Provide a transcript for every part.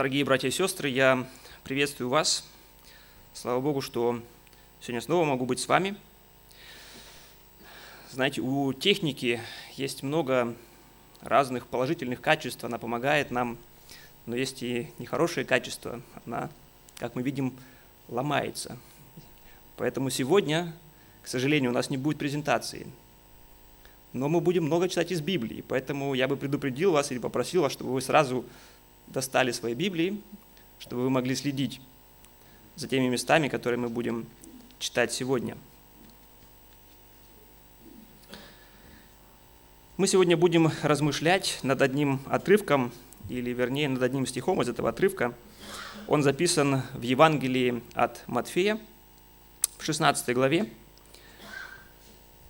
Дорогие братья и сестры, я приветствую вас. Слава Богу, что сегодня снова могу быть с вами. Знаете, у техники есть много разных положительных качеств, она помогает нам, но есть и нехорошие качества, она, как мы видим, ломается. Поэтому сегодня, к сожалению, у нас не будет презентации, но мы будем много читать из Библии, поэтому я бы предупредил вас или попросил вас, чтобы вы сразу достали свои Библии, чтобы вы могли следить за теми местами, которые мы будем читать сегодня. Мы сегодня будем размышлять над одним отрывком, или вернее над одним стихом из этого отрывка. Он записан в Евангелии от Матфея в 16 главе,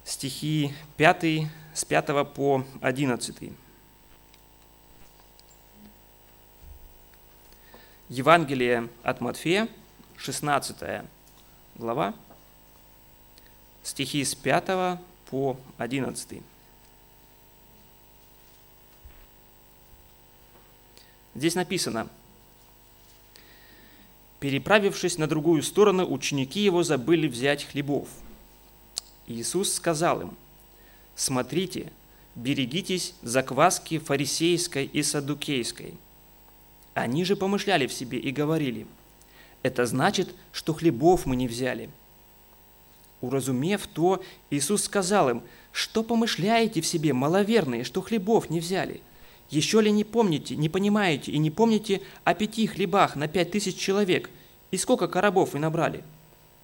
стихи 5, с 5 по 11. Евангелие от Матфея, 16 глава, стихи с 5 по 11. Здесь написано, «Переправившись на другую сторону, ученики его забыли взять хлебов. Иисус сказал им, «Смотрите, берегитесь закваски фарисейской и садукейской». Они же помышляли в себе и говорили, это значит, что хлебов мы не взяли. Уразумев то, Иисус сказал им, что помышляете в себе, маловерные, что хлебов не взяли? Еще ли не помните, не понимаете и не помните о пяти хлебах на пять тысяч человек? И сколько коробов вы набрали?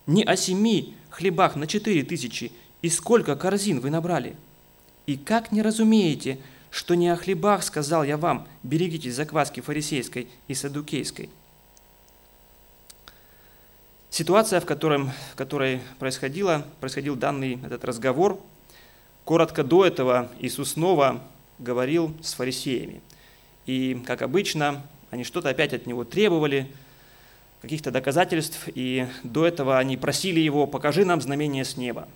Не о семи хлебах на четыре тысячи, и сколько корзин вы набрали? И как не разумеете, что не о хлебах сказал я вам, берегитесь закваски фарисейской и садукейской. Ситуация, в, котором, в которой происходило, происходил данный этот разговор, коротко до этого Иисус снова говорил с фарисеями. И, как обычно, они что-то опять от него требовали, каких-то доказательств, и до этого они просили его, покажи нам знамение с неба.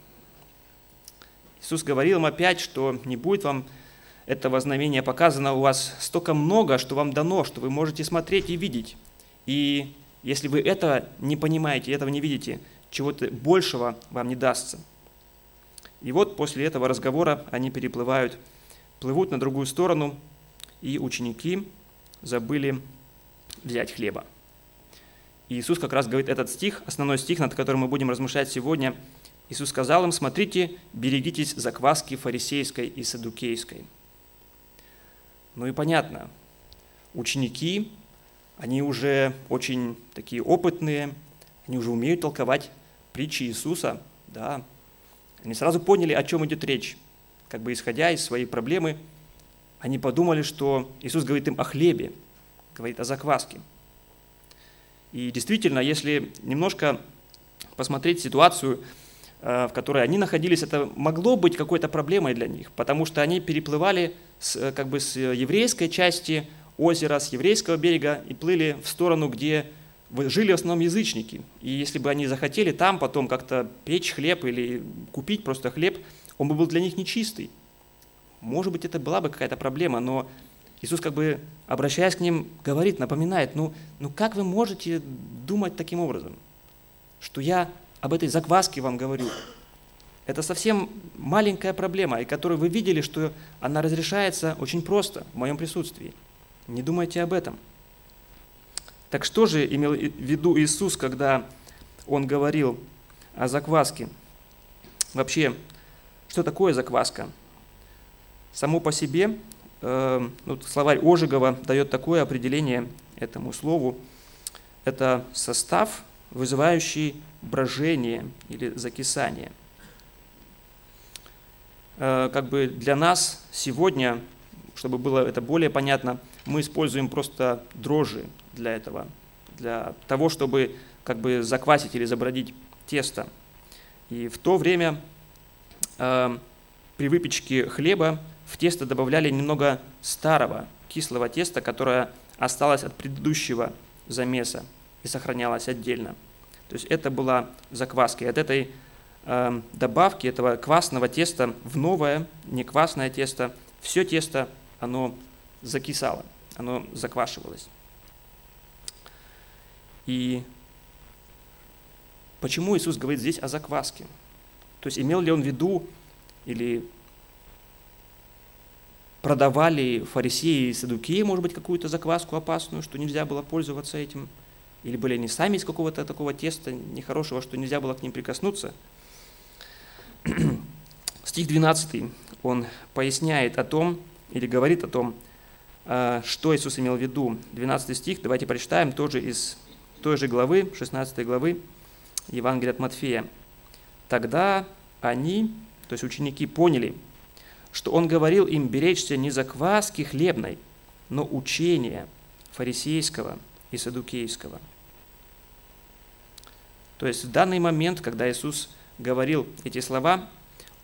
Иисус говорил им опять, что не будет вам этого знамения показано у вас столько много, что вам дано, что вы можете смотреть и видеть. И если вы это не понимаете, этого не видите, чего-то большего вам не дастся. И вот после этого разговора они переплывают, плывут на другую сторону, и ученики забыли взять хлеба. Иисус как раз говорит этот стих, основной стих, над которым мы будем размышлять сегодня. Иисус сказал им, смотрите, берегитесь закваски фарисейской и садукейской. Ну и понятно, ученики, они уже очень такие опытные, они уже умеют толковать притчи Иисуса, да. Они сразу поняли, о чем идет речь. Как бы исходя из своей проблемы, они подумали, что Иисус говорит им о хлебе, говорит о закваске. И действительно, если немножко посмотреть ситуацию, э, в которой они находились, это могло быть какой-то проблемой для них, потому что они переплывали с, э, как бы с еврейской части озера, с еврейского берега и плыли в сторону, где жили в основном язычники. И если бы они захотели там потом как-то печь хлеб или купить просто хлеб, он бы был для них нечистый. Может быть, это была бы какая-то проблема, но Иисус как бы, обращаясь к ним, говорит, напоминает, ну, ну как вы можете думать таким образом, что я об этой закваске вам говорю, это совсем маленькая проблема, и которую вы видели, что она разрешается очень просто в моем присутствии. Не думайте об этом. Так что же имел в виду Иисус, когда Он говорил о закваске? Вообще, что такое закваска? Само по себе, э, ну, словарь Ожегова дает такое определение этому слову. Это состав, вызывающий брожение или закисание – как бы для нас сегодня, чтобы было это более понятно, мы используем просто дрожжи для этого, для того, чтобы как бы заквасить или забродить тесто. И в то время э, при выпечке хлеба в тесто добавляли немного старого кислого теста, которое осталось от предыдущего замеса и сохранялось отдельно. То есть это была закваска. И от этой добавки этого квасного теста в новое неквасное тесто, все тесто, оно закисало, оно заквашивалось. И почему Иисус говорит здесь о закваске? То есть имел ли он в виду или продавали фарисеи и садукеи, может быть, какую-то закваску опасную, что нельзя было пользоваться этим? Или были они сами из какого-то такого теста нехорошего, что нельзя было к ним прикоснуться? Стих 12, он поясняет о том, или говорит о том, а, что Иисус имел в виду. 12 стих, давайте прочитаем тоже из той же главы, 16 главы Евангелия от Матфея. «Тогда они, то есть ученики, поняли, что Он говорил им беречься не закваски хлебной, но учения фарисейского и садукейского». То есть в данный момент, когда Иисус говорил эти слова,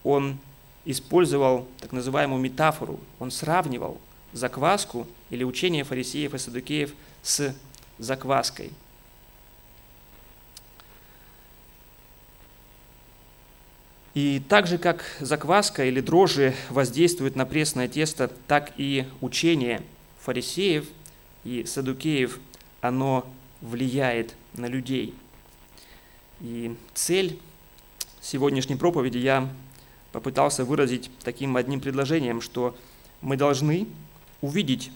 Он использовал так называемую метафору, Он сравнивал закваску или учение фарисеев и садукеев с закваской. И так же, как закваска или дрожжи воздействуют на пресное тесто, так и учение фарисеев и садукеев, оно влияет на людей. И цель сегодняшней проповеди я попытался выразить таким одним предложением, что мы должны увидеть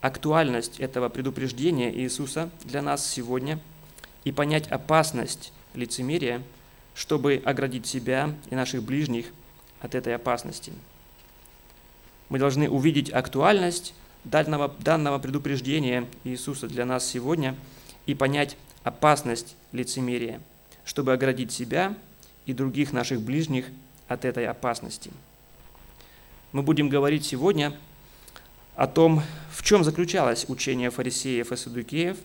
актуальность этого предупреждения Иисуса для нас сегодня и понять опасность лицемерия, чтобы оградить себя и наших ближних от этой опасности. Мы должны увидеть актуальность данного, данного предупреждения Иисуса для нас сегодня и понять опасность лицемерия, чтобы оградить себя и других наших ближних от этой опасности. Мы будем говорить сегодня о том, в чем заключалось учение фарисеев и садукеев.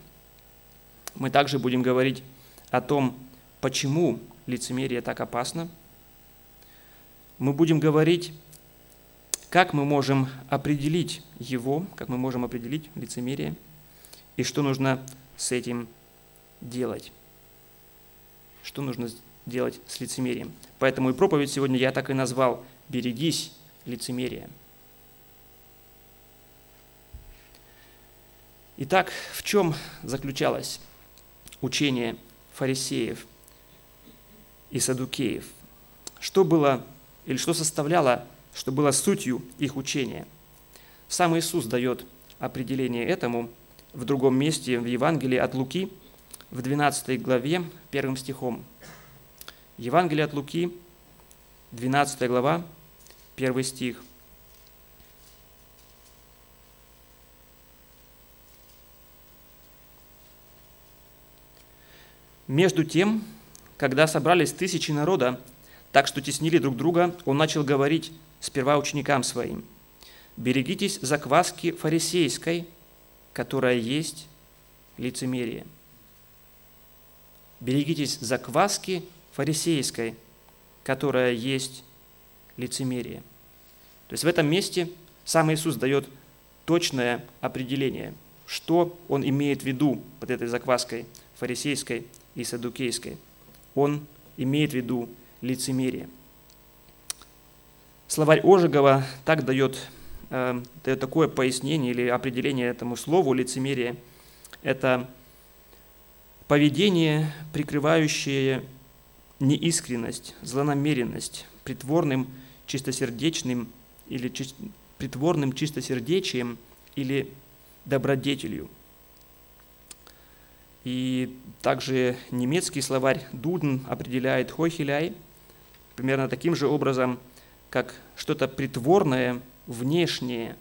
Мы также будем говорить о том, почему лицемерие так опасно. Мы будем говорить, как мы можем определить его, как мы можем определить лицемерие, и что нужно с этим делать. Что нужно делать с лицемерием. Поэтому и проповедь сегодня я так и назвал «Берегись лицемерия». Итак, в чем заключалось учение фарисеев и садукеев? Что было или что составляло, что было сутью их учения? Сам Иисус дает определение этому в другом месте в Евангелии от Луки, в 12 главе, первым стихом. Евангелие от Луки, 12 глава, первый стих. Между тем, когда собрались тысячи народа, так что теснили друг друга, он начал говорить сперва ученикам своим, «Берегитесь закваски фарисейской, которая есть лицемерие». Берегитесь закваски фарисейской, которая есть лицемерие. То есть в этом месте сам Иисус дает точное определение, что он имеет в виду под этой закваской фарисейской и садукейской. Он имеет в виду лицемерие. Словарь Ожегова так дает, э, дает такое пояснение или определение этому слову лицемерие. Это поведение, прикрывающее неискренность, злонамеренность, притворным чистосердечным или притворным чистосердечием или добродетелью – и также немецкий словарь Дуден определяет хойхеляй примерно таким же образом, как что-то притворное, внешнее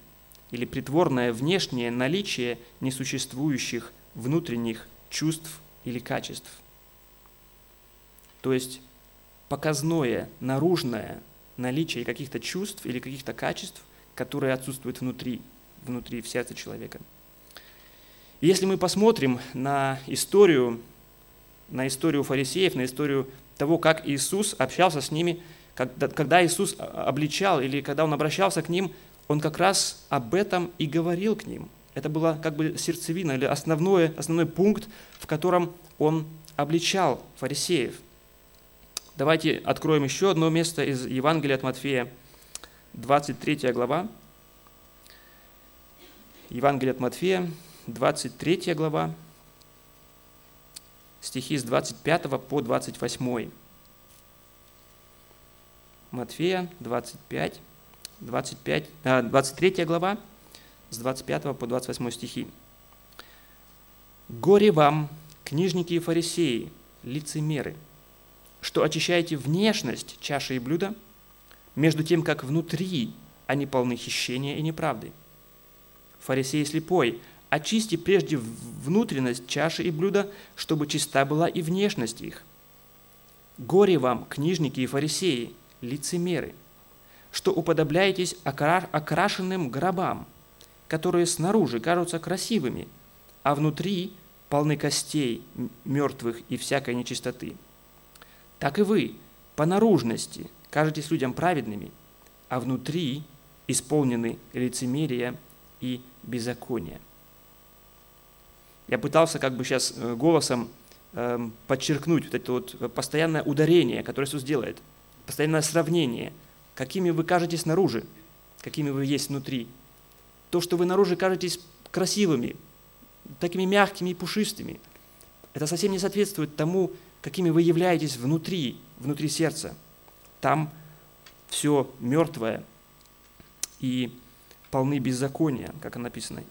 или притворное внешнее наличие несуществующих внутренних чувств или качеств. То есть показное, наружное наличие каких-то чувств или каких-то качеств, которые отсутствуют внутри, внутри в сердце человека – и если мы посмотрим на историю, на историю фарисеев, на историю того, как Иисус общался с ними, когда, Иисус обличал или когда Он обращался к ним, Он как раз об этом и говорил к ним. Это было как бы сердцевина или основной, основной пункт, в котором Он обличал фарисеев. Давайте откроем еще одно место из Евангелия от Матфея, 23 глава. Евангелие от Матфея, 23 глава, стихи с 25 по 28. Матфея 25, 25, 23 глава, с 25 по 28 стихи. «Горе вам, книжники и фарисеи, лицемеры, что очищаете внешность чаши и блюда, между тем, как внутри они полны хищения и неправды. Фарисей слепой, очисти прежде внутренность чаши и блюда, чтобы чиста была и внешность их. Горе вам, книжники и фарисеи, лицемеры, что уподобляетесь окрашенным гробам, которые снаружи кажутся красивыми, а внутри полны костей мертвых и всякой нечистоты. Так и вы по наружности кажетесь людям праведными, а внутри исполнены лицемерия и беззакония. Я пытался как бы сейчас э, голосом эм, подчеркнуть вот это вот постоянное ударение, которое Иисус делает, постоянное сравнение, какими вы кажетесь снаружи, какими вы есть внутри. То, что вы наружу кажетесь красивыми, такими мягкими и пушистыми, это совсем не соответствует тому, какими вы являетесь внутри, внутри сердца. Там все мертвое и полны беззакония, как написано.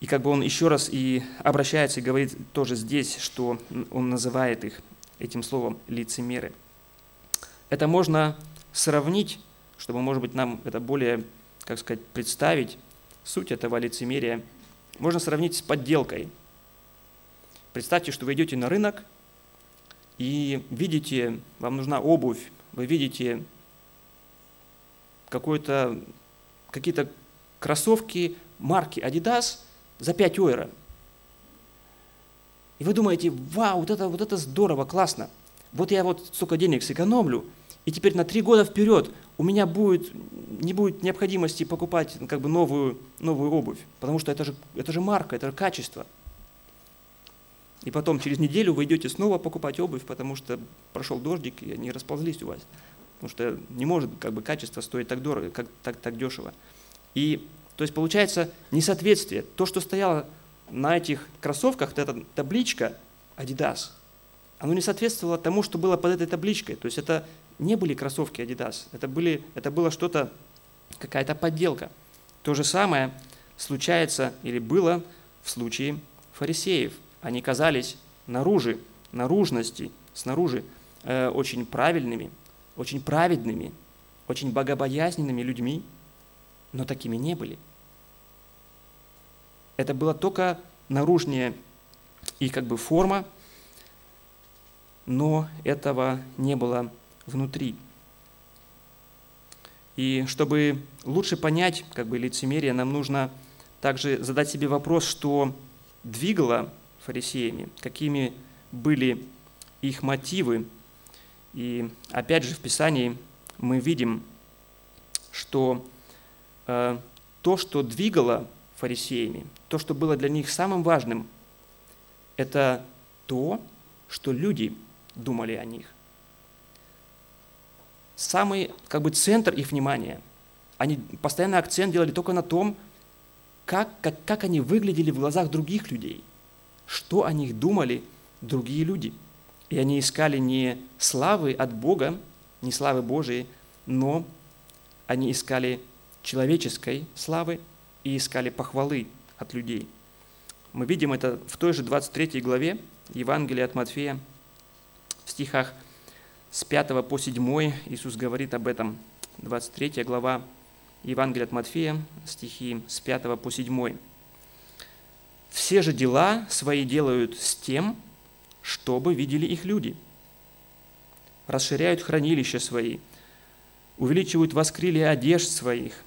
И как бы он еще раз и обращается и говорит тоже здесь, что он называет их этим словом лицемеры. Это можно сравнить, чтобы, может быть, нам это более, как сказать, представить, суть этого лицемерия, можно сравнить с подделкой. Представьте, что вы идете на рынок и видите, вам нужна обувь, вы видите какие-то кроссовки марки Adidas – за 5 евро. И вы думаете, вау, вот это, вот это здорово, классно. Вот я вот столько денег сэкономлю, и теперь на три года вперед у меня будет, не будет необходимости покупать как бы новую, новую обувь, потому что это же, это же марка, это же качество. И потом через неделю вы идете снова покупать обувь, потому что прошел дождик, и они расползлись у вас. Потому что не может как бы, качество стоить так дорого, как, так, так дешево. И то есть получается несоответствие. То, что стояло на этих кроссовках, эта табличка Adidas, оно не соответствовало тому, что было под этой табличкой. То есть это не были кроссовки Adidas, это, были, это было что-то, какая-то подделка. То же самое случается или было в случае фарисеев. Они казались наружи, наружности, снаружи э, очень правильными, очень праведными, очень богобоязненными людьми, но такими не были. Это была только наружная и как бы форма, но этого не было внутри. И чтобы лучше понять как бы, лицемерие, нам нужно также задать себе вопрос, что двигало фарисеями, какими были их мотивы. И опять же в Писании мы видим, что Э, то, что двигало фарисеями, то, что было для них самым важным, это то, что люди думали о них. Самый как бы центр их внимания. Они постоянно акцент делали только на том, как, как, как они выглядели в глазах других людей, что о них думали другие люди. И они искали не славы от Бога, не славы Божией, но они искали человеческой славы и искали похвалы от людей. Мы видим это в той же 23 главе Евангелия от Матфея, в стихах с 5 по 7 Иисус говорит об этом. 23 глава Евангелия от Матфея, стихи с 5 по 7. «Все же дела свои делают с тем, чтобы видели их люди. Расширяют хранилища свои, увеличивают воскрилия одежд своих –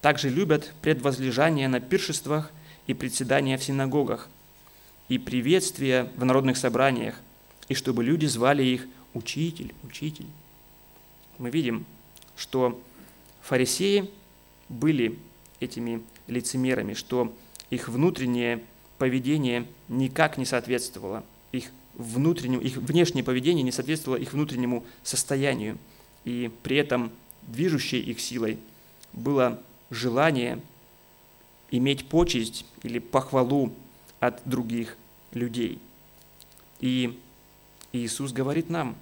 также любят предвозлежание на пиршествах и председания в синагогах, и приветствия в народных собраниях, и чтобы люди звали их «учитель, учитель». Мы видим, что фарисеи были этими лицемерами, что их внутреннее поведение никак не соответствовало их внутреннему, их внешнее поведение не соответствовало их внутреннему состоянию, и при этом движущей их силой было желание иметь почесть или похвалу от других людей. И Иисус говорит нам,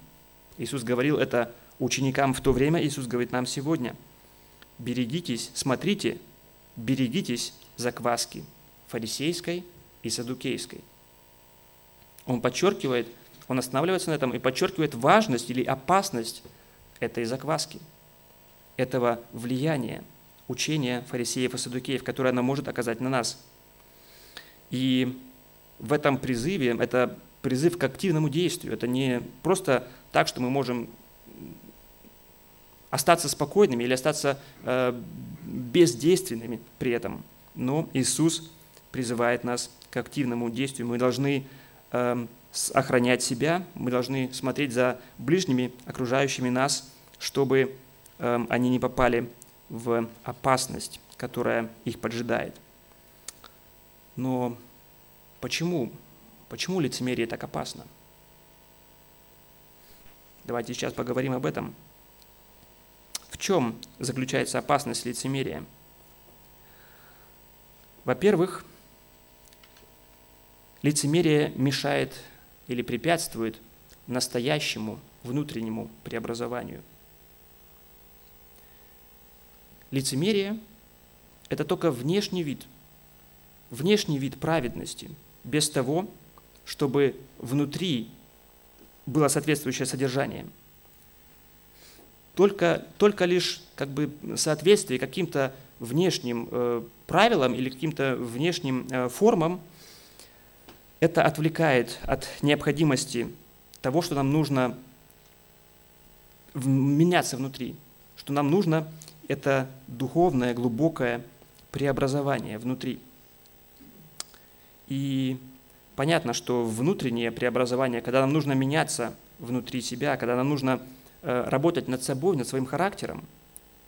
Иисус говорил это ученикам в то время, Иисус говорит нам сегодня, берегитесь, смотрите, берегитесь закваски фарисейской и садукейской. Он подчеркивает, он останавливается на этом и подчеркивает важность или опасность этой закваски, этого влияния, учения фарисеев и садукеев, которое она может оказать на нас. И в этом призыве, это призыв к активному действию. Это не просто так, что мы можем остаться спокойными или остаться э, бездейственными при этом. Но Иисус призывает нас к активному действию. Мы должны э, охранять себя, мы должны смотреть за ближними, окружающими нас, чтобы э, они не попали в опасность, которая их поджидает. Но почему? Почему лицемерие так опасно? Давайте сейчас поговорим об этом. В чем заключается опасность лицемерия? Во-первых, лицемерие мешает или препятствует настоящему внутреннему преобразованию. Лицемерие – это только внешний вид, внешний вид праведности, без того, чтобы внутри было соответствующее содержание. Только, только лишь как бы соответствие каким-то внешним э, правилам или каким-то внешним э, формам – это отвлекает от необходимости того, что нам нужно меняться внутри, что нам нужно это духовное, глубокое преобразование внутри. И понятно, что внутреннее преобразование, когда нам нужно меняться внутри себя, когда нам нужно э, работать над собой, над своим характером,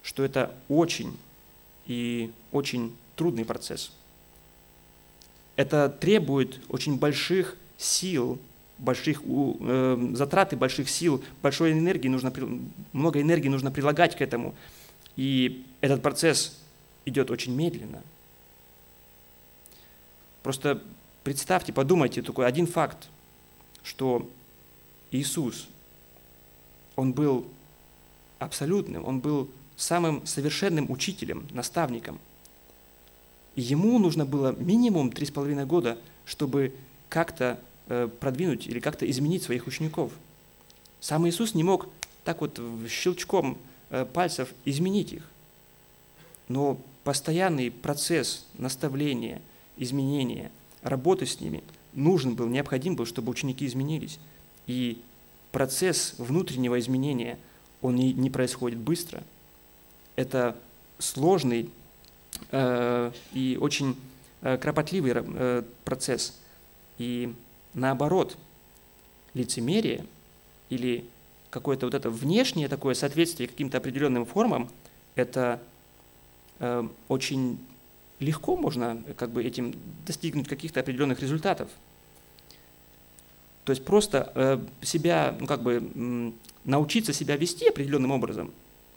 что это очень и очень трудный процесс – это требует очень больших сил, больших э, затрат и больших сил, большой энергии нужно, много энергии нужно прилагать к этому. И этот процесс идет очень медленно. Просто представьте, подумайте, такой один факт, что Иисус, Он был абсолютным, Он был самым совершенным учителем, наставником – ему нужно было минимум три с половиной года, чтобы как-то э, продвинуть или как-то изменить своих учеников. Сам Иисус не мог так вот щелчком э, пальцев изменить их. Но постоянный процесс наставления, изменения, работы с ними нужен был, необходим был, чтобы ученики изменились. И процесс внутреннего изменения, он не, не происходит быстро. Это сложный Э, и очень э, кропотливый э, процесс. И наоборот, лицемерие или какое-то вот это внешнее такое соответствие каким-то определенным формам, это очень легко можно как бы этим достигнуть каких-то определенных результатов. То есть просто себя, ну как бы научиться себя вести определенным образом,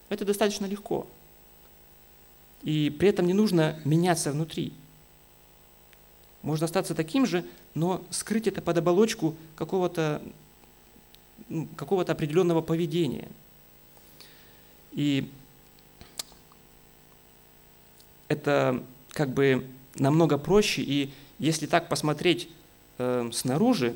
это достаточно легко. И при этом не нужно меняться внутри. Можно остаться таким же, но скрыть это под оболочку какого-то ну, какого определенного поведения. И это как бы намного проще, и если так посмотреть э, снаружи,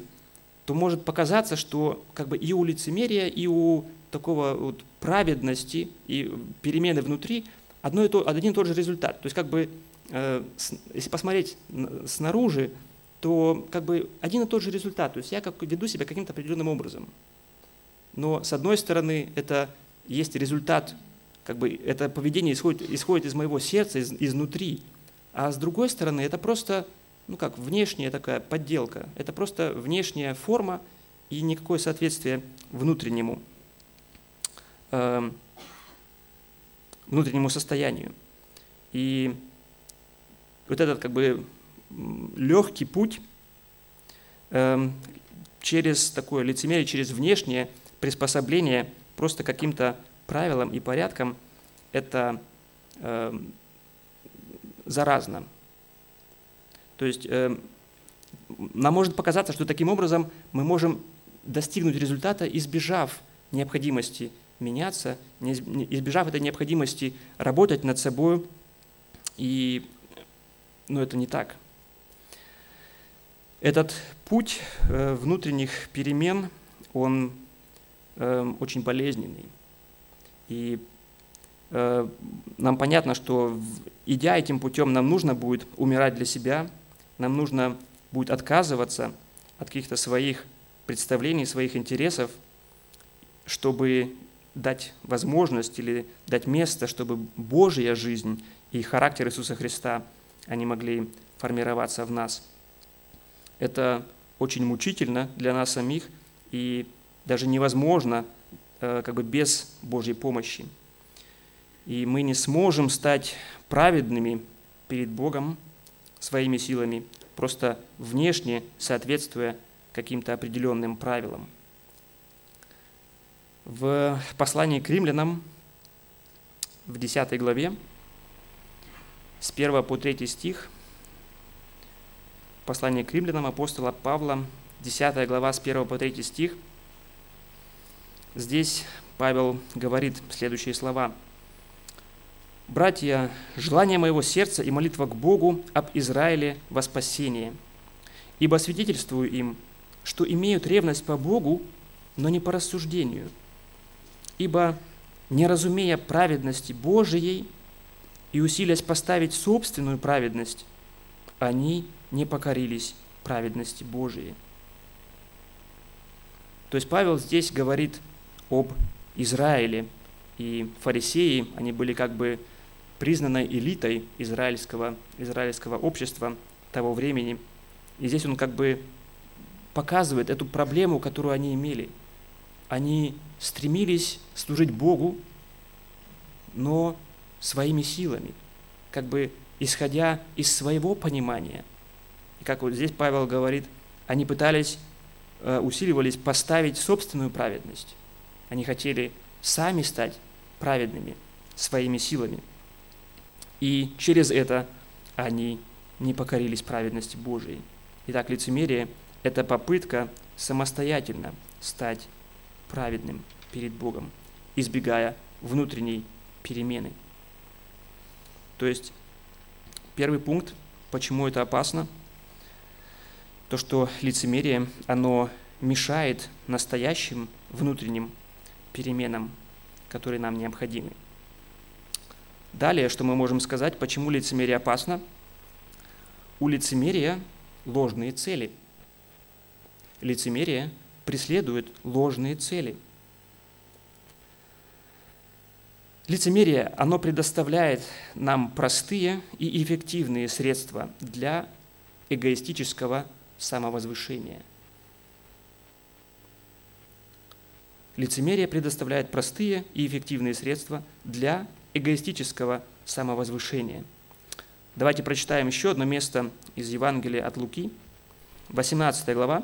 то может показаться, что как бы и у лицемерия, и у такого вот праведности, и перемены внутри – одно и то, один и тот же результат. То есть как бы, э, если посмотреть снаружи, то как бы один и тот же результат. То есть я как веду себя каким-то определенным образом. Но с одной стороны, это есть результат, как бы это поведение исходит, исходит из моего сердца, из, изнутри. А с другой стороны, это просто, ну как, внешняя такая подделка. Это просто внешняя форма и никакое соответствие внутреннему. Эм, внутреннему состоянию. И вот этот как бы легкий путь э, через такое лицемерие, через внешнее приспособление просто каким-то правилам и порядкам, это э, заразно. То есть э, нам может показаться, что таким образом мы можем достигнуть результата, избежав необходимости меняться, избежав этой необходимости работать над собой. И, но это не так. Этот путь э, внутренних перемен, он э, очень болезненный. И нам понятно, что идя этим путем, нам нужно будет умирать для себя, нам нужно будет отказываться от каких-то своих представлений, своих интересов, чтобы дать возможность или дать место, чтобы Божья жизнь и характер Иисуса Христа, они могли формироваться в нас. Это очень мучительно для нас самих и даже невозможно э, как бы без Божьей помощи. И мы не сможем стать праведными перед Богом своими силами, просто внешне соответствуя каким-то определенным правилам. В послании к римлянам в 10 главе с 1 по 3 стих послание к римлянам апостола Павла, 10 глава с 1 по 3 стих. Здесь Павел говорит следующие слова – Братья, желание моего сердца и молитва к Богу об Израиле во спасение. Ибо свидетельствую им, что имеют ревность по Богу, но не по рассуждению. Ибо, не разумея праведности Божией и усилясь поставить собственную праведность, они не покорились праведности Божией. То есть Павел здесь говорит об Израиле, и фарисеи, они были как бы признанной элитой израильского, израильского общества того времени. И здесь он как бы показывает эту проблему, которую они имели. Они стремились служить Богу, но своими силами, как бы исходя из своего понимания. И как вот здесь Павел говорит, они пытались, э, усиливались поставить собственную праведность. Они хотели сами стать праведными своими силами – и через это они не покорились праведности Божией. Итак, лицемерие – это попытка самостоятельно стать праведным перед Богом, избегая внутренней перемены. То есть первый пункт, почему это опасно, то, что лицемерие, оно мешает настоящим внутренним переменам, которые нам необходимы. Далее, что мы можем сказать, почему лицемерие опасно? У лицемерия ложные цели. Лицемерие преследует ложные цели. Лицемерие, оно предоставляет нам простые и эффективные средства для эгоистического самовозвышения. Лицемерие предоставляет простые и эффективные средства для эгоистического самовозвышения. Давайте прочитаем еще одно место из Евангелия от Луки, 18 глава,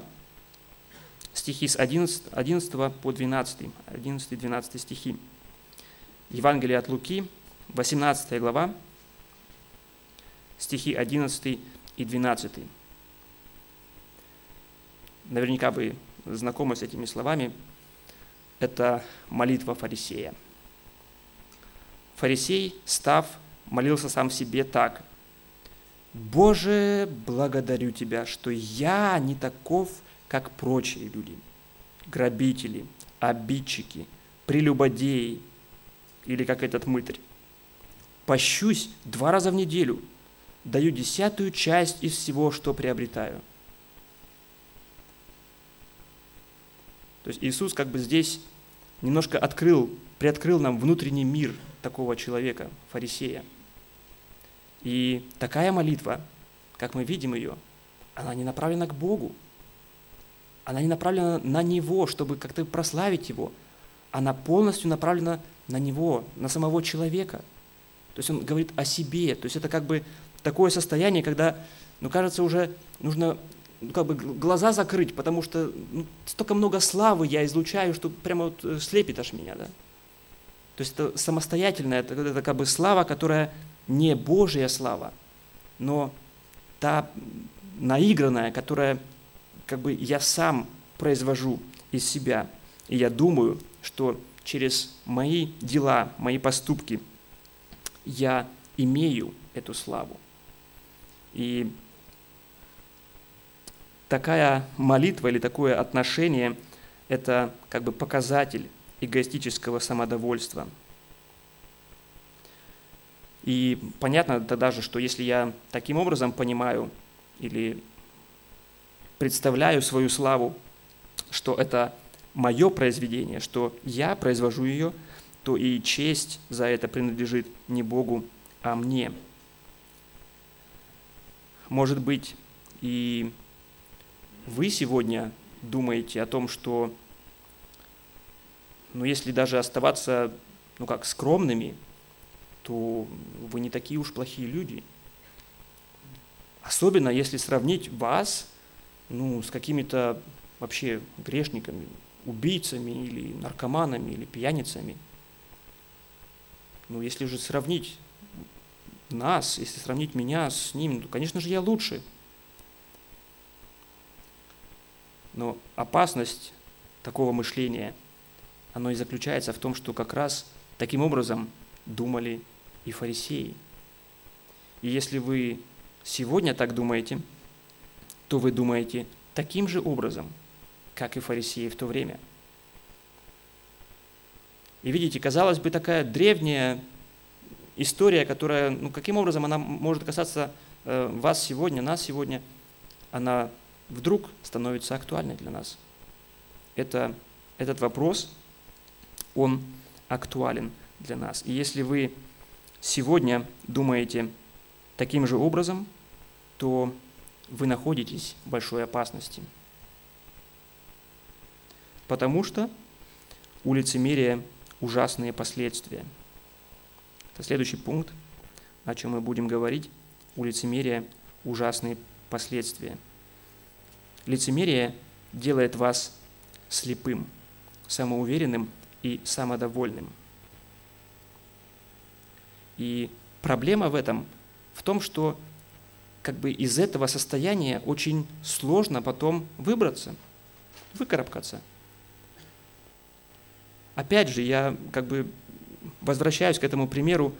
стихи с 11, 11 по 12, 11-12 стихи. Евангелие от Луки, 18 глава, стихи 11 и 12. Наверняка вы знакомы с этими словами. Это молитва фарисея – Фарисей, став, молился сам себе так. «Боже, благодарю Тебя, что я не таков, как прочие люди, грабители, обидчики, прелюбодеи или как этот мытарь. Пощусь два раза в неделю, даю десятую часть из всего, что приобретаю». То есть Иисус как бы здесь немножко открыл, приоткрыл нам внутренний мир – такого человека, фарисея. И такая молитва, как мы видим ее, она не направлена к Богу. Она не направлена на Него, чтобы как-то прославить Его. Она полностью направлена на Него, на самого человека. То есть он говорит о себе. То есть это как бы такое состояние, когда, ну, кажется, уже нужно ну, как бы глаза закрыть, потому что ну, столько много славы я излучаю, что прямо вот э, слепит аж меня, да. То есть это самостоятельная, это, это как бы слава, которая не Божья слава, но та наигранная, которая как бы я сам произвожу из себя. И я думаю, что через мои дела, мои поступки я имею эту славу. И такая молитва или такое отношение – это как бы показатель эгоистического самодовольства. И понятно тогда же, что если я таким образом понимаю или представляю свою славу, что это мое произведение, что я произвожу ее, то и честь за это принадлежит не Богу, а мне. Может быть, и вы сегодня думаете о том, что, ну, если даже оставаться, ну, как скромными, то вы не такие уж плохие люди. Особенно если сравнить вас, ну, с какими-то вообще грешниками, убийцами или наркоманами или пьяницами. Ну, если же сравнить нас, если сравнить меня с ними, то, конечно же, я лучше. Но опасность такого мышления, оно и заключается в том, что как раз таким образом думали и фарисеи. И если вы сегодня так думаете, то вы думаете таким же образом, как и фарисеи в то время. И видите, казалось бы, такая древняя история, которая, ну, каким образом она может касаться э, вас сегодня, нас сегодня, она вдруг становится актуальной для нас. Это, этот вопрос, он актуален для нас. И если вы сегодня думаете таким же образом, то вы находитесь в большой опасности. Потому что у лицемерия ужасные последствия – это следующий пункт, о чем мы будем говорить. У лицемерия ужасные последствия. Лицемерие делает вас слепым, самоуверенным и самодовольным. И проблема в этом в том, что как бы из этого состояния очень сложно потом выбраться, выкарабкаться. Опять же, я как бы возвращаюсь к этому примеру,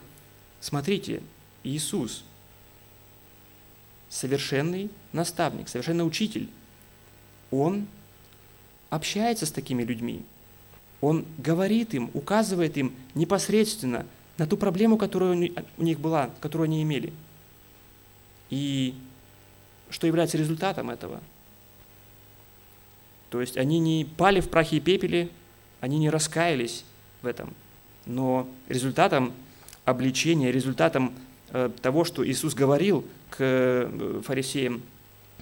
смотрите, Иисус, совершенный наставник, совершенный учитель, он общается с такими людьми, он говорит им, указывает им непосредственно на ту проблему, которая у них была, которую они имели. И что является результатом этого? То есть они не пали в прахе и пепеле, они не раскаялись в этом – но результатом обличения, результатом э, того, что Иисус говорил к э, фарисеям,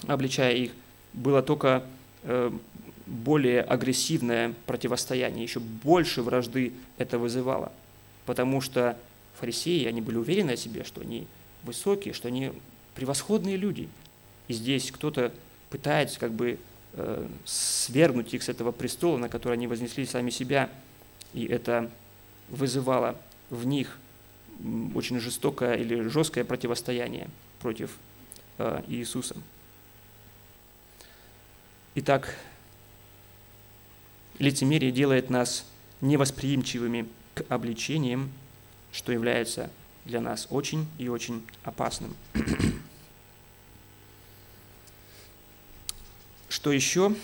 обличая их, было только э, более агрессивное противостояние, еще больше вражды это вызывало. Потому что фарисеи, они были уверены о себе, что они высокие, что они превосходные люди. И здесь кто-то пытается как бы свергнуть их с этого престола, на который они вознесли сами себя. И это вызывало в них очень жестокое или жесткое противостояние против э, Иисуса. Итак, лицемерие делает нас невосприимчивыми к обличениям, что является для нас очень и очень опасным. Что еще?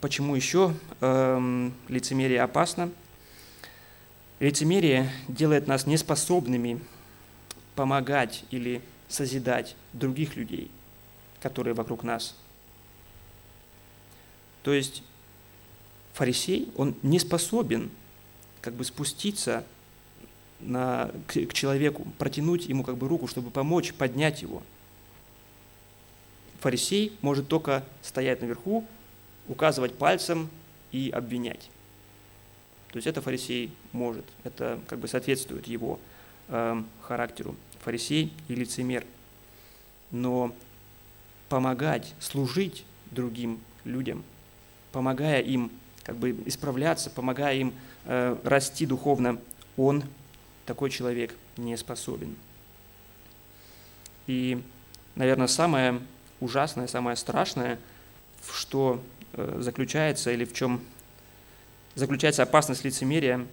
Почему еще эм, лицемерие опасно? Лицемерие делает нас неспособными помогать или созидать других людей, которые вокруг нас. То есть фарисей, он не способен как бы спуститься на, к, к человеку, протянуть ему как бы руку, чтобы помочь, поднять его. Фарисей может только стоять наверху, указывать пальцем и обвинять. То есть это фарисей может, это как бы соответствует его э, характеру. Фарисей и лицемер. Но помогать, служить другим людям, помогая им как бы исправляться, помогая им э, расти духовно, он, такой человек, не способен. И, наверное, самое ужасное, самое страшное, что э, заключается или в чем заключается опасность лицемерия,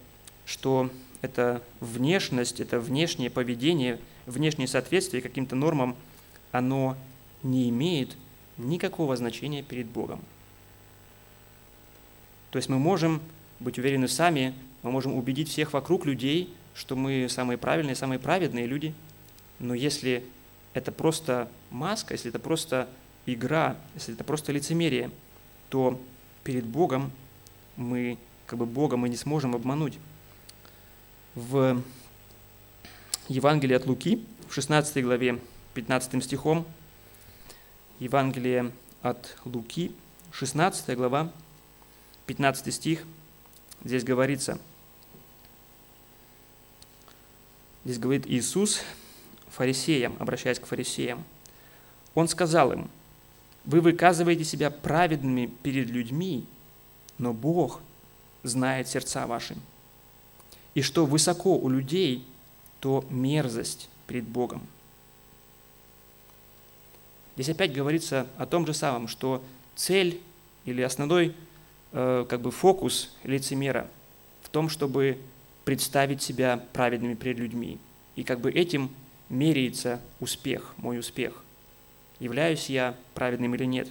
что это внешность, это внешнее поведение, внешнее соответствие каким-то нормам, оно не имеет никакого значения перед Богом. То есть мы можем быть уверены сами, мы можем убедить всех вокруг людей, что мы самые правильные, самые праведные люди, но если это просто маска, если это просто игра, если это просто лицемерие, то перед Богом мы, как бы Бога мы не сможем обмануть. В Евангелии от Луки, в 16 главе, 15 стихом, Евангелие от Луки, 16 глава, 15 стих, здесь говорится, здесь говорит Иисус фарисеям, обращаясь к фарисеям. Он сказал им, вы выказываете себя праведными перед людьми, но Бог знает сердца ваши. И что высоко у людей, то мерзость перед Богом. Здесь опять говорится о том же самом, что цель или основной как бы фокус лицемера в том, чтобы представить себя праведными перед людьми. И как бы этим меряется успех, мой успех. Являюсь я праведным или нет.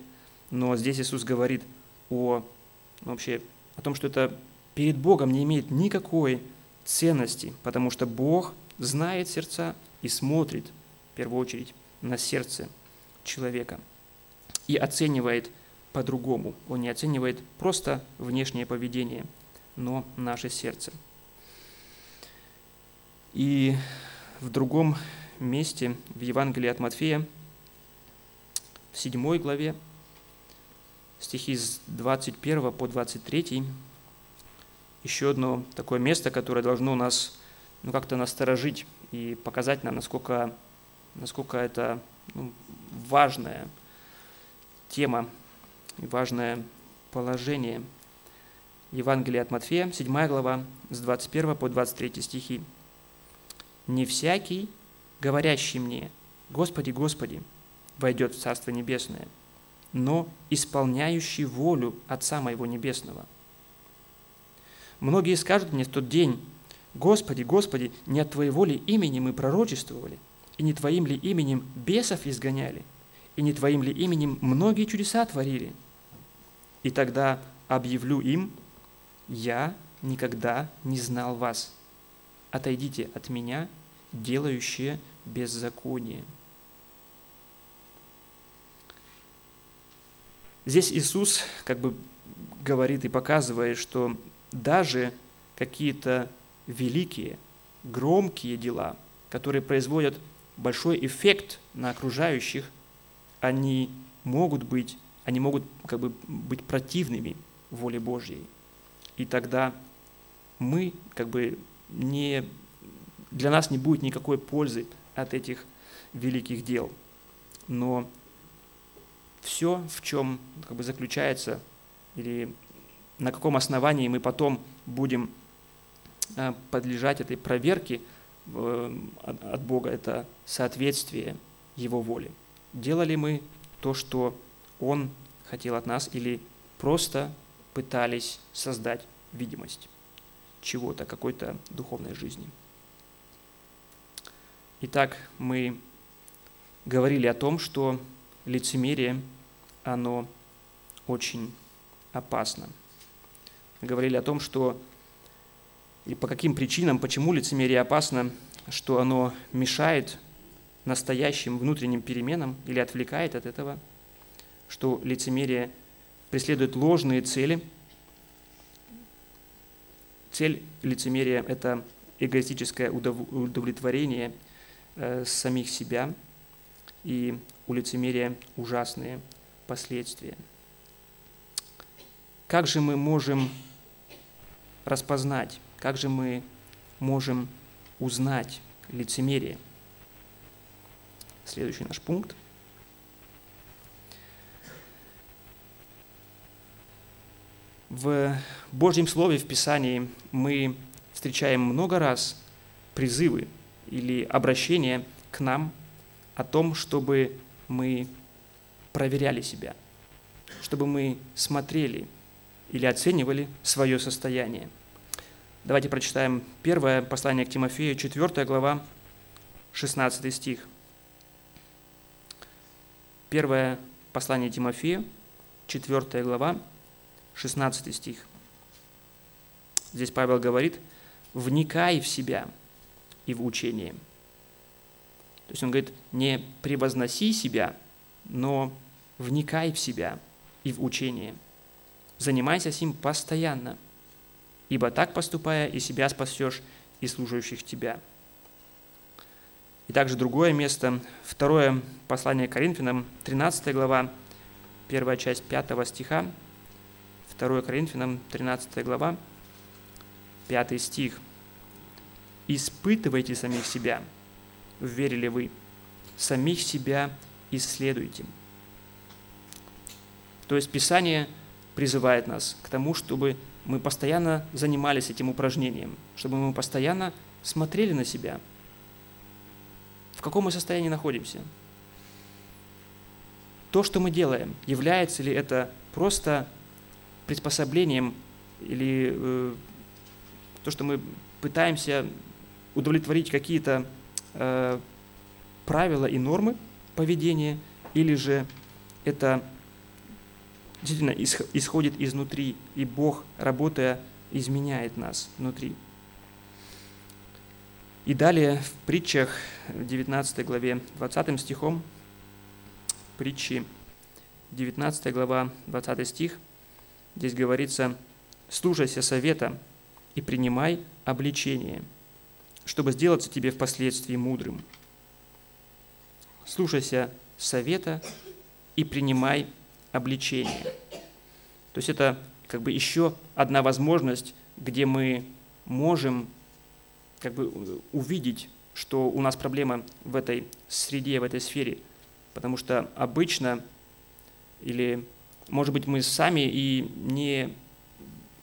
Но здесь Иисус говорит о, ну, вообще, о том, что это перед Богом не имеет никакой ценности, потому что Бог знает сердца и смотрит, в первую очередь, на сердце человека и оценивает по-другому. Он не оценивает просто внешнее поведение, но наше сердце. И в другом месте, в Евангелии от Матфея, в 7 главе, стихи с 21 по 23, еще одно такое место, которое должно нас ну, как-то насторожить и показать нам, насколько, насколько это ну, важная тема важное положение. Евангелие от Матфея, 7 глава, с 21 по 23 стихи. «Не всякий, говорящий мне, Господи, Господи, войдет в Царство Небесное, но исполняющий волю Отца Моего Небесного. Многие скажут мне в тот день, Господи, Господи, не от Твоей воли имени мы пророчествовали, и не Твоим ли именем бесов изгоняли, и не Твоим ли именем многие чудеса творили? И тогда объявлю им, я никогда не знал вас. Отойдите от меня, делающие беззаконие. Здесь Иисус как бы говорит и показывает, что даже какие-то великие, громкие дела, которые производят большой эффект на окружающих, они могут быть, они могут как бы быть противными воле Божьей. И тогда мы как бы не, для нас не будет никакой пользы от этих великих дел. Но все, в чем как бы заключается, или на каком основании мы потом будем э, подлежать этой проверке э, от Бога, это соответствие Его воле. Делали мы то, что Он хотел от нас, или просто пытались создать видимость чего-то, какой-то духовной жизни. Итак, мы говорили о том, что лицемерие, оно очень опасно. Говорили о том, что и по каким причинам, почему лицемерие опасно, что оно мешает настоящим внутренним переменам или отвлекает от этого, что лицемерие преследует ложные цели. Цель лицемерия – это эгоистическое удовлетворение – э, самих себя, и у лицемерия ужасные последствия. Как же мы можем распознать, как же мы можем узнать лицемерие? Следующий наш пункт. В Божьем Слове, в Писании мы встречаем много раз призывы или обращение к нам о том, чтобы мы проверяли себя, чтобы мы смотрели или оценивали свое состояние. Давайте прочитаем первое послание к Тимофею, 4 глава, 16 стих. Первое послание Тимофею, 4 глава, 16 стих. Здесь Павел говорит, вникай в себя и в учение. То есть он говорит, не превозноси себя, но вникай в себя и в учение. Занимайся с ним постоянно, ибо так поступая и себя спасешь, и служащих тебя. И также другое место, второе послание Коринфянам, 13 глава, первая часть 5 стиха, 2 Коринфянам, 13 глава, 5 стих. «Испытывайте самих себя, верили вы, самих себя исследуйте». То есть Писание призывает нас к тому, чтобы мы постоянно занимались этим упражнением, чтобы мы постоянно смотрели на себя. В каком мы состоянии находимся? То, что мы делаем, является ли это просто приспособлением или э, то, что мы пытаемся удовлетворить какие-то э, правила и нормы поведения, или же это действительно исходит изнутри, и Бог, работая, изменяет нас внутри. И далее в притчах, в 19 главе, 20 стихом, притчи, 19 глава, 20 стих, здесь говорится, «Слушайся совета и принимай обличение, чтобы сделаться тебе впоследствии мудрым. Слушайся совета и принимай обличение. То есть это как бы еще одна возможность, где мы можем как бы увидеть, что у нас проблема в этой среде, в этой сфере. Потому что обычно, или, может быть, мы сами и не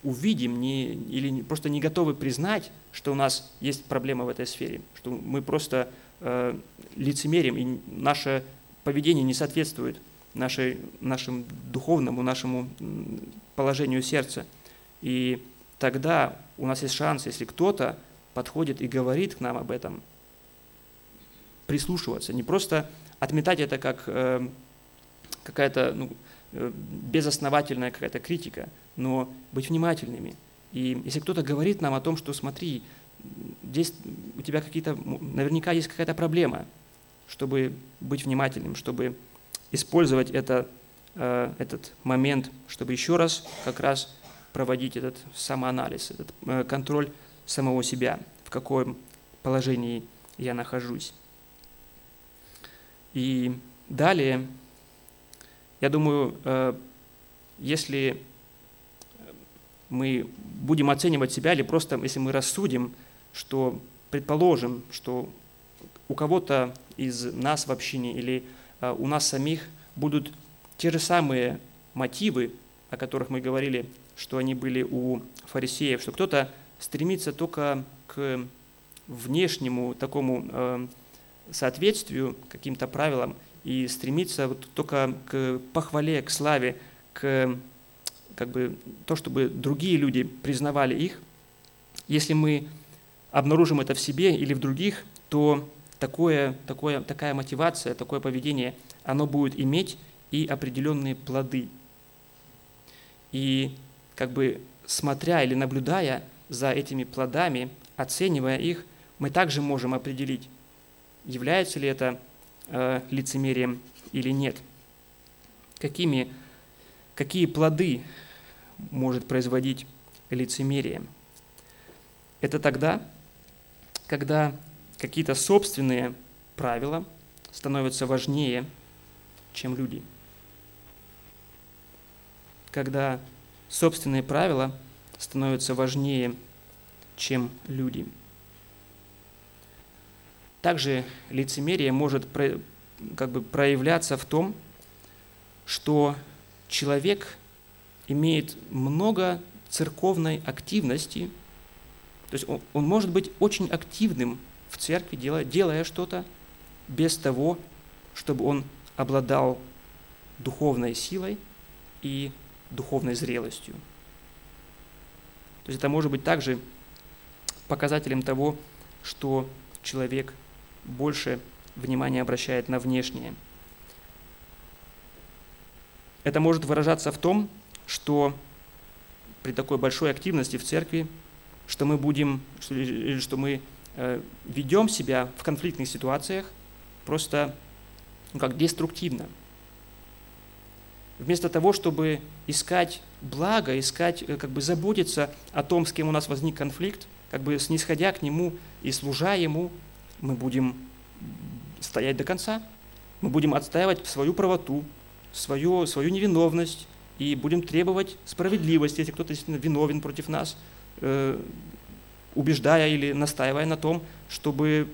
увидим, не, или просто не готовы признать, что у нас есть проблема в этой сфере, что мы просто э, лицемерим, и наше поведение не соответствует нашей, нашему духовному, нашему положению сердца. И тогда у нас есть шанс, если кто-то подходит и говорит к нам об этом, прислушиваться, не просто отметать это как э, какая-то ну, безосновательная какая-то критика, но быть внимательными. И если кто-то говорит нам о том, что смотри, здесь у тебя какие-то, наверняка есть какая-то проблема, чтобы быть внимательным, чтобы использовать это, э, этот момент, чтобы еще раз как раз проводить этот самоанализ, этот э, контроль самого себя, в каком положении я нахожусь. И далее, я думаю, э, если мы будем оценивать себя, или просто если мы рассудим, что предположим, что у кого-то из нас в общине или а, у нас самих будут те же самые мотивы, о которых мы говорили, что они были у фарисеев, что кто-то стремится только к внешнему такому э, соответствию каким-то правилам и стремится вот только к похвале, к славе, к как бы то, чтобы другие люди признавали их. Если мы обнаружим это в себе или в других, то такое, такое, такая мотивация, такое поведение, оно будет иметь и определенные плоды. И как бы смотря или наблюдая за этими плодами, оценивая их, мы также можем определить, является ли это э, лицемерием или нет. Какими, какие плоды может производить лицемерие? Это тогда, когда какие-то собственные правила становятся важнее, чем люди. Когда собственные правила становятся важнее, чем люди. Также лицемерие может как бы проявляться в том, что человек имеет много церковной активности, то есть он, он может быть очень активным в церкви, делая, делая что-то без того, чтобы он обладал духовной силой и духовной зрелостью. То есть это может быть также показателем того, что человек больше внимания обращает на внешнее. Это может выражаться в том, что при такой большой активности в церкви, что мы будем, что, что мы э, ведем себя в конфликтных ситуациях просто ну, как деструктивно. Вместо того, чтобы искать благо, искать, э, как бы заботиться о том, с кем у нас возник конфликт, как бы снисходя к нему и служа ему, мы будем стоять до конца. Мы будем отстаивать свою правоту, свою, свою невиновность и будем требовать справедливости, если кто-то действительно виновен против нас, э, убеждая или настаивая на том, чтобы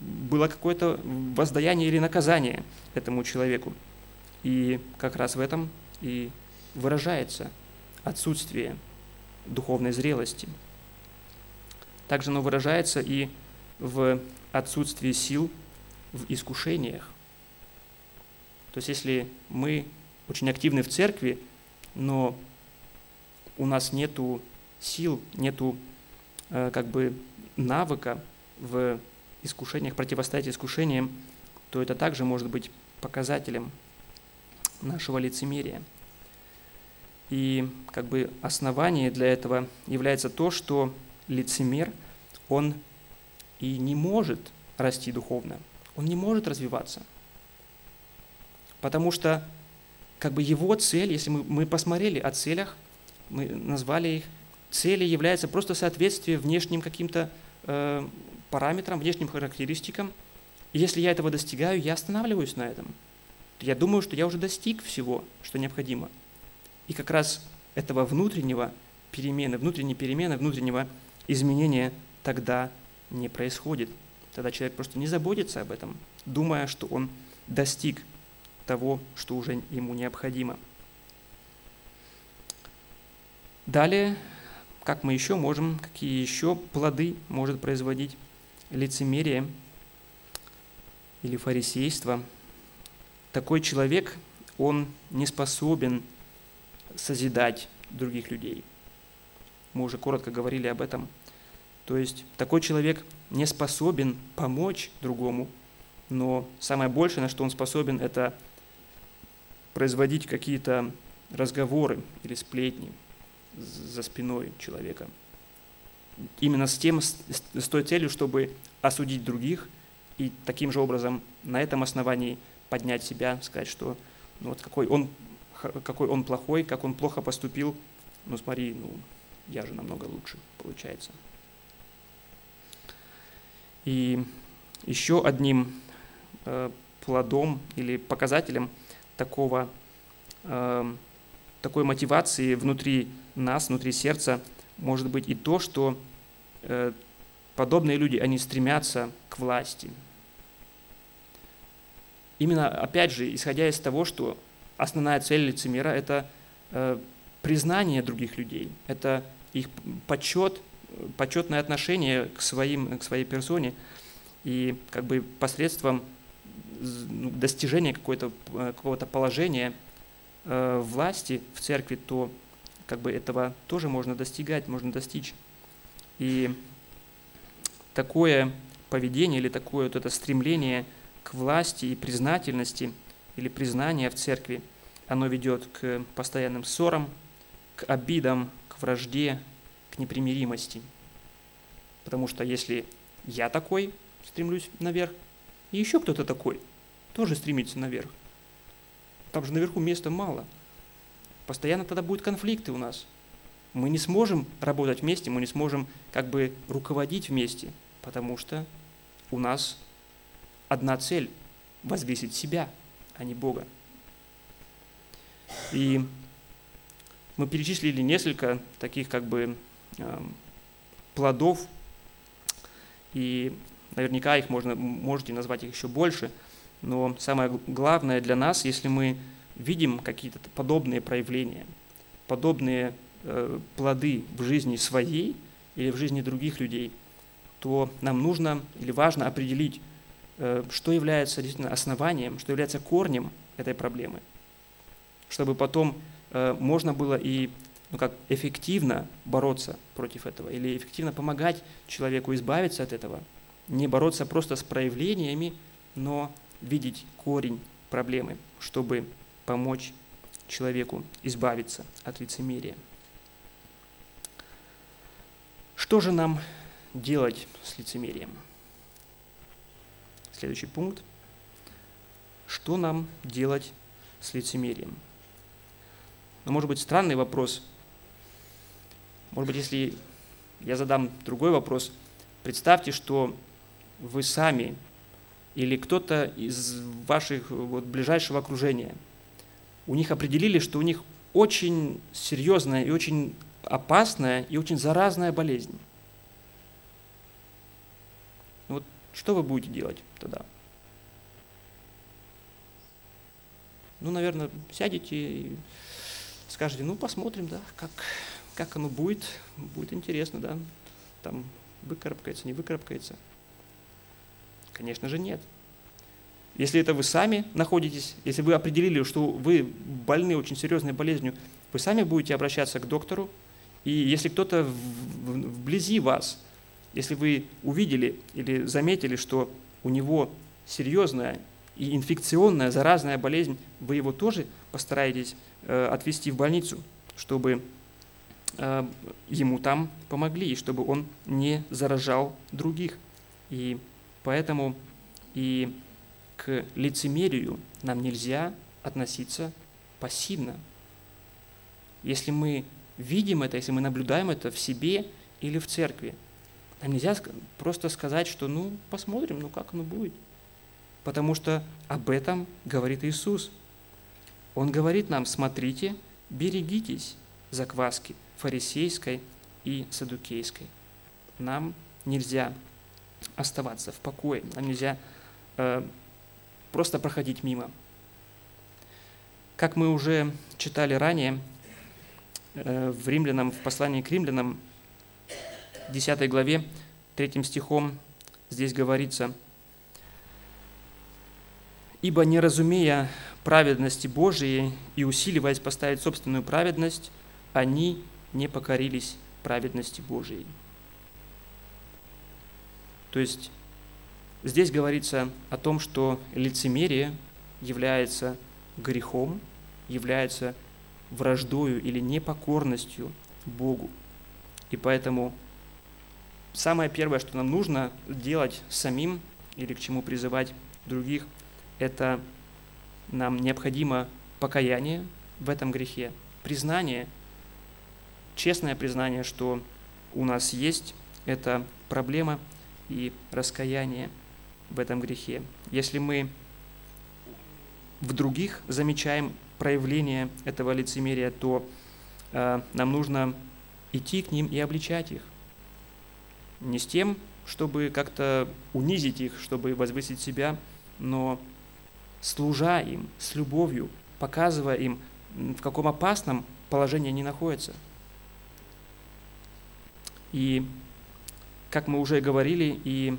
было какое-то воздаяние или наказание этому человеку. И как раз в этом и выражается отсутствие духовной зрелости. Также оно выражается и в отсутствии сил в искушениях. То есть если мы очень активны в церкви, но у нас нету сил, нету э, как бы навыка в искушениях, противостоять искушениям, то это также может быть показателем нашего лицемерия. И как бы основание для этого является то, что лицемер, он и не может расти духовно, он не может развиваться. Потому что как бы его цель, если мы, мы посмотрели о целях, мы назвали их, цели являются просто соответствие внешним каким-то э, параметрам, внешним характеристикам. И если я этого достигаю, я останавливаюсь на этом. Я думаю, что я уже достиг всего, что необходимо. И как раз этого внутреннего перемены, внутренней перемены, внутреннего изменения тогда не происходит. Тогда человек просто не заботится об этом, думая, что он достиг того, что уже ему необходимо. Далее, как мы еще можем, какие еще плоды может производить лицемерие или фарисейство. Такой человек, он не способен созидать других людей. Мы уже коротко говорили об этом. То есть такой человек не способен помочь другому, но самое большее, на что он способен, это производить какие-то разговоры или сплетни за спиной человека. Именно с, тем, с той целью, чтобы осудить других и таким же образом на этом основании поднять себя, сказать, что ну вот какой он, какой он плохой, как он плохо поступил, ну смотри, ну я же намного лучше, получается. И еще одним э, плодом или показателем такого, э, такой мотивации внутри нас, внутри сердца, может быть и то, что э, подобные люди, они стремятся к власти. Именно, опять же, исходя из того, что основная цель лицемера – это признание других людей, это их почет, почетное отношение к, своим, к своей персоне, и как бы посредством ну, достижения какого-то какого положения э, власти в церкви, то как бы этого тоже можно достигать, можно достичь. И такое поведение или такое вот это стремление к власти и признательности или признания в церкви, оно ведет к постоянным ссорам, к обидам, к вражде, непримиримости. Потому что если я такой, стремлюсь наверх, и еще кто-то такой, тоже стремится наверх. Там же наверху места мало. Постоянно тогда будут конфликты у нас. Мы не сможем работать вместе, мы не сможем как бы руководить вместе, потому что у нас одна цель – возвесить себя, а не Бога. И мы перечислили несколько таких как бы плодов, и наверняка их можно, можете назвать их еще больше, но самое главное для нас, если мы видим какие-то подобные проявления, подобные э, плоды в жизни своей или в жизни других людей – то нам нужно или важно определить, э, что является действительно основанием, что является корнем этой проблемы. чтобы потом э, можно было и ну, как эффективно бороться против этого или эффективно помогать человеку избавиться от этого. Не бороться просто с проявлениями, но видеть корень проблемы, чтобы помочь человеку избавиться от лицемерия. Что же нам делать с лицемерием? Следующий пункт. Что нам делать с лицемерием? Ну, может быть, странный вопрос. Может быть, если я задам другой вопрос, представьте, что вы сами или кто-то из ваших вот, ближайшего окружения, у них определили, что у них очень серьезная и очень опасная и очень заразная болезнь. Вот что вы будете делать тогда? Ну, наверное, сядете и скажете, ну, посмотрим, да, как, как оно будет, будет интересно, да, там выкарабкается, не выкарабкается. Конечно же, нет. Если это вы сами находитесь, если вы определили, что вы больны очень серьезной болезнью, вы сами будете обращаться к доктору, и если кто-то вблизи вас, если вы увидели или заметили, что у него серьезная и инфекционная заразная болезнь, вы его тоже постараетесь э, отвезти в больницу, чтобы ему там помогли, и чтобы он не заражал других. И Поэтому и к лицемерию нам нельзя относиться пассивно. Если мы видим это, если мы наблюдаем это в себе или в церкви, нам нельзя просто сказать, что ну посмотрим, ну как оно будет. Потому что об этом говорит Иисус. Он говорит нам, смотрите, берегитесь закваски фарисейской и садукейской. Нам нельзя оставаться в покое. Нам нельзя э, просто проходить мимо. Как мы уже читали ранее, э, в римлянам, в послании к римлянам, 10 главе, 3 стихом, здесь говорится, «Ибо не разумея праведности Божией и усиливаясь поставить собственную праведность, они не покорились праведности Божией». То есть здесь говорится о том, что лицемерие является грехом, является враждою или непокорностью Богу. И поэтому самое первое, что нам нужно делать самим или к чему призывать других, это нам необходимо покаяние в этом грехе, признание, честное признание, что у нас есть эта проблема – и раскаяние в этом грехе. Если мы в других замечаем проявление этого лицемерия, то э, нам нужно идти к ним и обличать их. Не с тем, чтобы как-то унизить их, чтобы возвысить себя, но служа им с любовью, показывая им, в каком опасном положении они находятся. И как мы уже говорили, и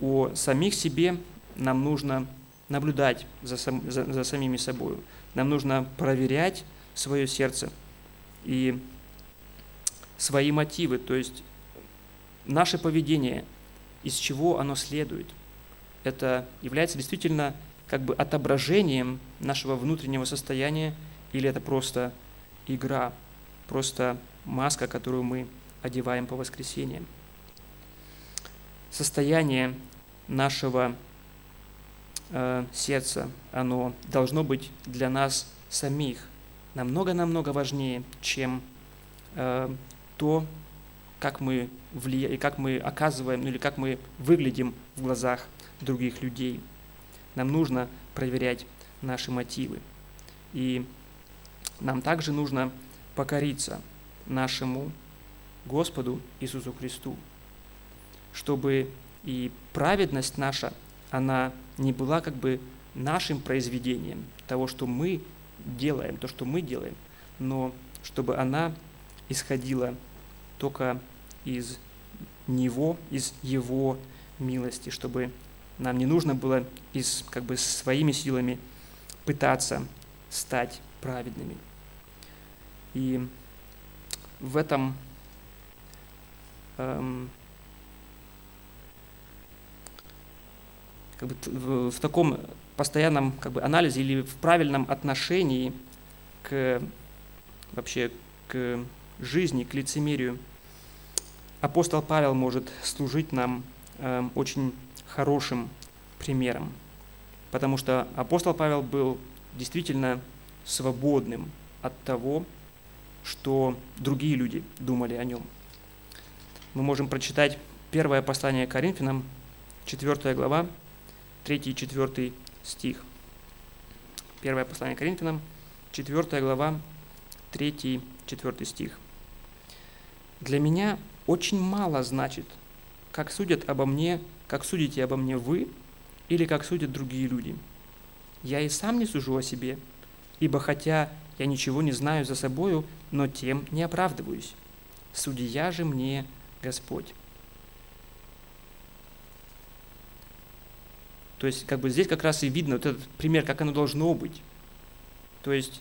о самих себе нам нужно наблюдать за, сам, за, за самими собой. Нам нужно проверять свое сердце и свои мотивы, то есть наше поведение, из чего оно следует. Это является действительно как бы отображением нашего внутреннего состояния, или это просто игра, просто маска, которую мы одеваем по воскресеньям состояние нашего э, сердца, оно должно быть для нас самих намного-намного важнее, чем э, то, как мы влияем, как мы оказываем, или как мы выглядим в глазах других людей. Нам нужно проверять наши мотивы. И нам также нужно покориться нашему Господу Иисусу Христу чтобы и праведность наша, она не была как бы нашим произведением того, что мы делаем, то, что мы делаем, но чтобы она исходила только из Него, из Его милости, чтобы нам не нужно было из, как бы своими силами пытаться стать праведными. И в этом как бы, в, в таком постоянном как бы, анализе или в правильном отношении к вообще к жизни, к лицемерию, апостол Павел может служить нам э, очень хорошим примером, потому что апостол Павел был действительно свободным от того, что другие люди думали о нем. Мы можем прочитать первое послание Коринфянам, 4 глава, 3 и 4 стих. Первое послание Коринфянам, 4 глава, 3 4 стих. «Для меня очень мало значит, как судят обо мне, как судите обо мне вы, или как судят другие люди. Я и сам не сужу о себе, ибо хотя я ничего не знаю за собою, но тем не оправдываюсь. Судья же мне Господь». То есть, как бы здесь как раз и видно вот этот пример, как оно должно быть. То есть,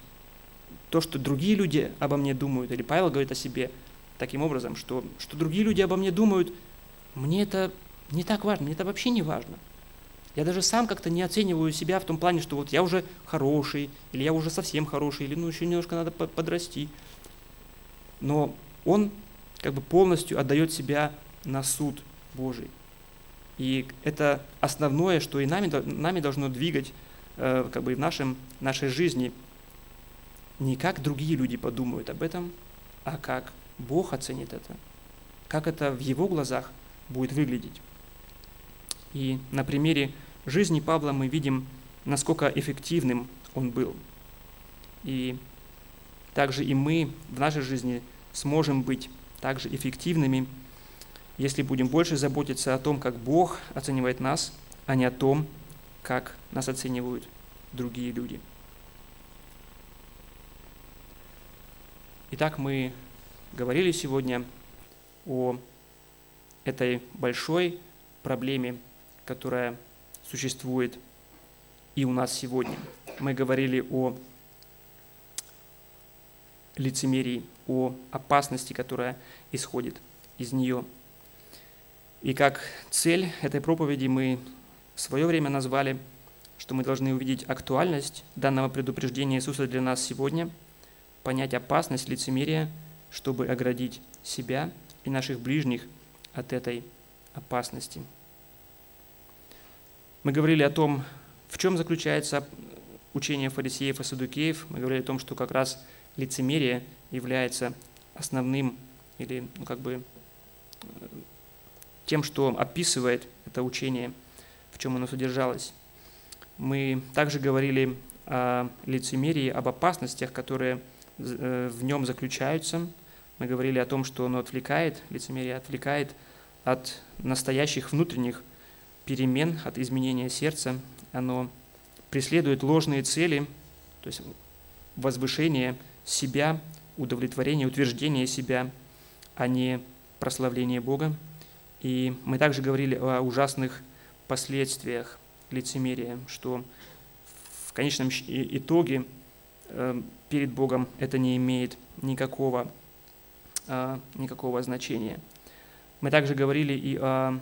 то, что другие люди обо мне думают, или Павел говорит о себе таким образом, что, что другие люди обо мне думают, мне это не так важно, мне это вообще не важно. Я даже сам как-то не оцениваю себя в том плане, что вот я уже хороший, или я уже совсем хороший, или ну еще немножко надо подрасти. Но он как бы полностью отдает себя на суд Божий. И это основное, что и нами, нами должно двигать э, как бы в нашем, нашей жизни. Не как другие люди подумают об этом, а как Бог оценит это. Как это в Его глазах будет выглядеть. И на примере жизни Павла мы видим, насколько эффективным он был. И также и мы в нашей жизни сможем быть также эффективными, если будем больше заботиться о том, как Бог оценивает нас, а не о том, как нас оценивают другие люди. Итак, мы говорили сегодня о этой большой проблеме, которая существует и у нас сегодня. Мы говорили о лицемерии, о опасности, которая исходит из нее – и как цель этой проповеди мы в свое время назвали, что мы должны увидеть актуальность данного предупреждения Иисуса для нас сегодня, понять опасность лицемерия, чтобы оградить себя и наших ближних от этой опасности. Мы говорили о том, в чем заключается учение фарисеев и садукеев. Мы говорили о том, что как раз лицемерие является основным или ну, как бы тем, что описывает это учение, в чем оно содержалось. Мы также говорили о лицемерии, об опасностях, которые э, в нем заключаются. Мы говорили о том, что оно отвлекает, лицемерие отвлекает от настоящих внутренних перемен, от изменения сердца. Оно преследует ложные цели, то есть возвышение себя, удовлетворение, утверждение себя, а не прославление Бога. И мы также говорили о ужасных последствиях лицемерия, что в конечном итоге э, перед Богом это не имеет никакого, э, никакого значения. Мы также говорили и о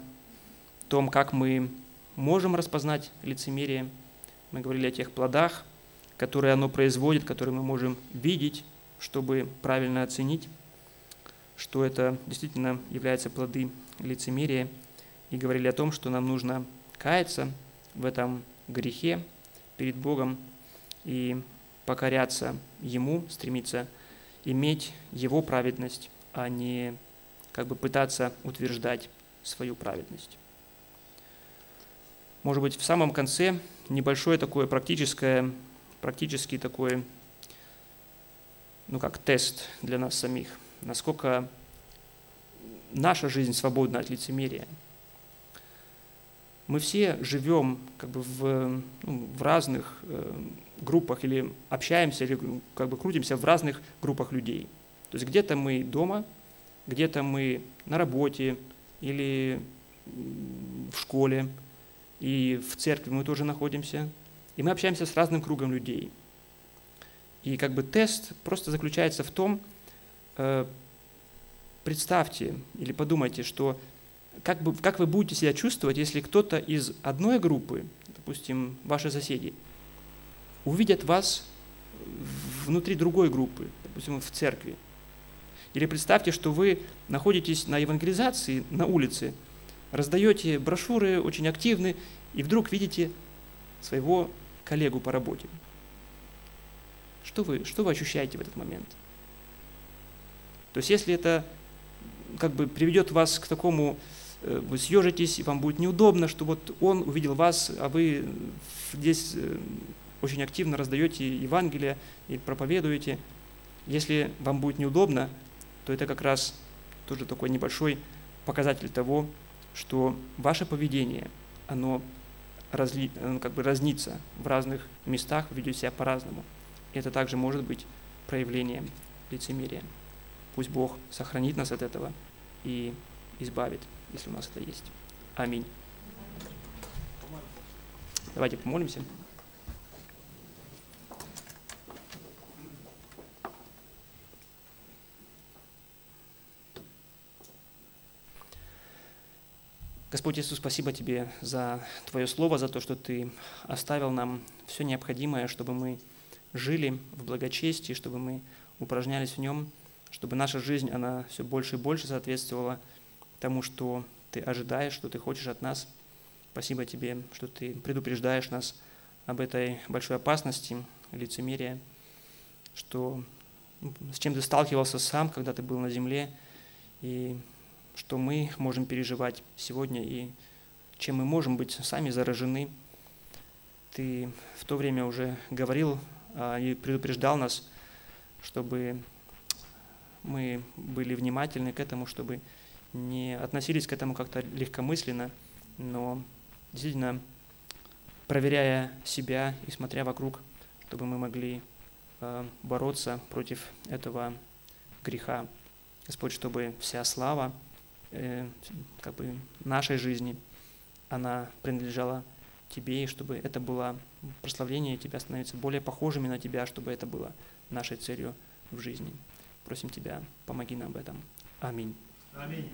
том, как мы можем распознать лицемерие. Мы говорили о тех плодах, которые оно производит, которые мы можем видеть, чтобы правильно оценить, что это действительно является плоды лицемерие и говорили о том, что нам нужно каяться в этом грехе перед Богом и покоряться Ему, стремиться иметь Его праведность, а не как бы пытаться утверждать свою праведность. Может быть, в самом конце небольшое такое практическое, практический такой, ну как тест для нас самих, насколько наша жизнь свободна от лицемерия. Мы все живем как бы в, ну, в разных э, группах или общаемся, или как бы крутимся в разных группах людей. То есть где-то мы дома, где-то мы на работе или в школе, и в церкви мы тоже находимся, и мы общаемся с разным кругом людей. И как бы тест просто заключается в том, э, представьте или подумайте, что как, бы, как вы будете себя чувствовать, если кто-то из одной группы, допустим, ваши соседи, увидят вас внутри другой группы, допустим, в церкви. Или представьте, что вы находитесь на евангелизации на улице, раздаете брошюры, очень активны, и вдруг видите своего коллегу по работе. Что вы, что вы ощущаете в этот момент? То есть если это как бы приведет вас к такому, э, вы съежитесь, и вам будет неудобно, что вот он увидел вас, а вы здесь э, очень активно раздаете Евангелие и проповедуете. Если вам будет неудобно, то это как раз тоже такой небольшой показатель того, что ваше поведение, оно разли, как бы разнится в разных местах, ведет себя по-разному. Это также может быть проявлением лицемерия. Пусть Бог сохранит нас от этого и избавит, если у нас это есть. Аминь. Давайте помолимся. Господь Иисус, спасибо Тебе за Твое Слово, за то, что Ты оставил нам все необходимое, чтобы мы жили в благочестии, чтобы мы упражнялись в нем, чтобы наша жизнь, она все больше и больше соответствовала тому, что Ты ожидаешь, что Ты хочешь от нас. Спасибо Тебе, что Ты предупреждаешь нас об этой большой опасности, лицемерия, что ну, с чем Ты сталкивался сам, когда Ты был на земле, и что мы можем переживать сегодня и чем мы можем быть сами заражены. Ты в то время уже говорил и предупреждал нас, чтобы мы были внимательны к этому, чтобы не относились к этому как-то легкомысленно, но действительно проверяя себя и смотря вокруг, чтобы мы могли а, бороться против этого греха. Господь, чтобы вся слава э, как бы нашей жизни, она принадлежала Тебе, и чтобы это было прославление Тебя, становиться более похожими на Тебя, чтобы это было нашей целью в жизни. Просим Тебя, помоги нам в этом. Аминь. Аминь.